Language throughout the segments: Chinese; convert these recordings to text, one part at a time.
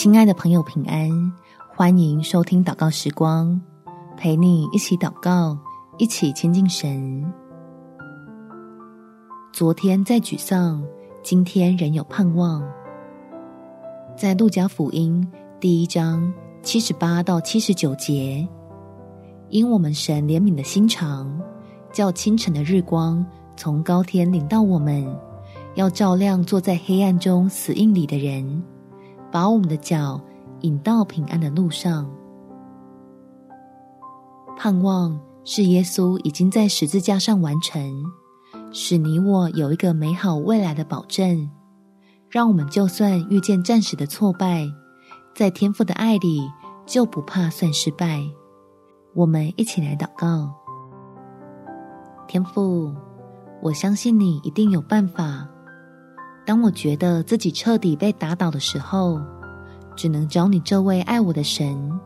亲爱的朋友，平安！欢迎收听祷告时光，陪你一起祷告，一起亲近神。昨天再沮丧，今天仍有盼望。在路加福音第一章七十八到七十九节，因我们神怜悯的心肠，叫清晨的日光从高天领到我们，要照亮坐在黑暗中死荫里的人。把我们的脚引到平安的路上。盼望是耶稣已经在十字架上完成，使你我有一个美好未来的保证。让我们就算遇见暂时的挫败，在天父的爱里就不怕算失败。我们一起来祷告：天父，我相信你一定有办法。当我觉得自己彻底被打倒的时候，只能找你这位爱我的神，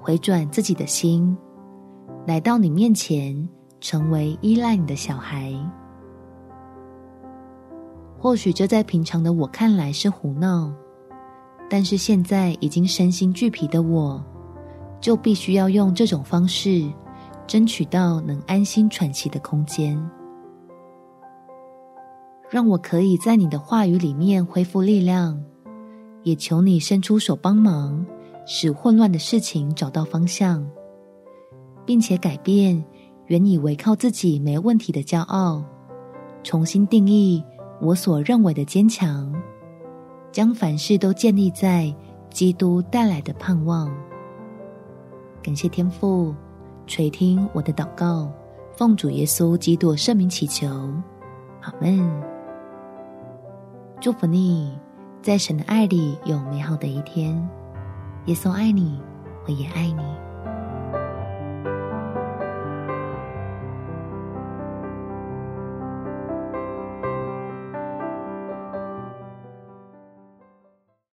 回转自己的心，来到你面前，成为依赖你的小孩。或许这在平常的我看来是胡闹，但是现在已经身心俱疲的我，就必须要用这种方式，争取到能安心喘息的空间。让我可以在你的话语里面恢复力量，也求你伸出手帮忙，使混乱的事情找到方向，并且改变原以为靠自己没问题的骄傲，重新定义我所认为的坚强，将凡事都建立在基督带来的盼望。感谢天父垂听我的祷告，奉主耶稣基督圣名祈求，阿门。祝福你，在神的爱里有美好的一天。耶稣爱你，我也爱你。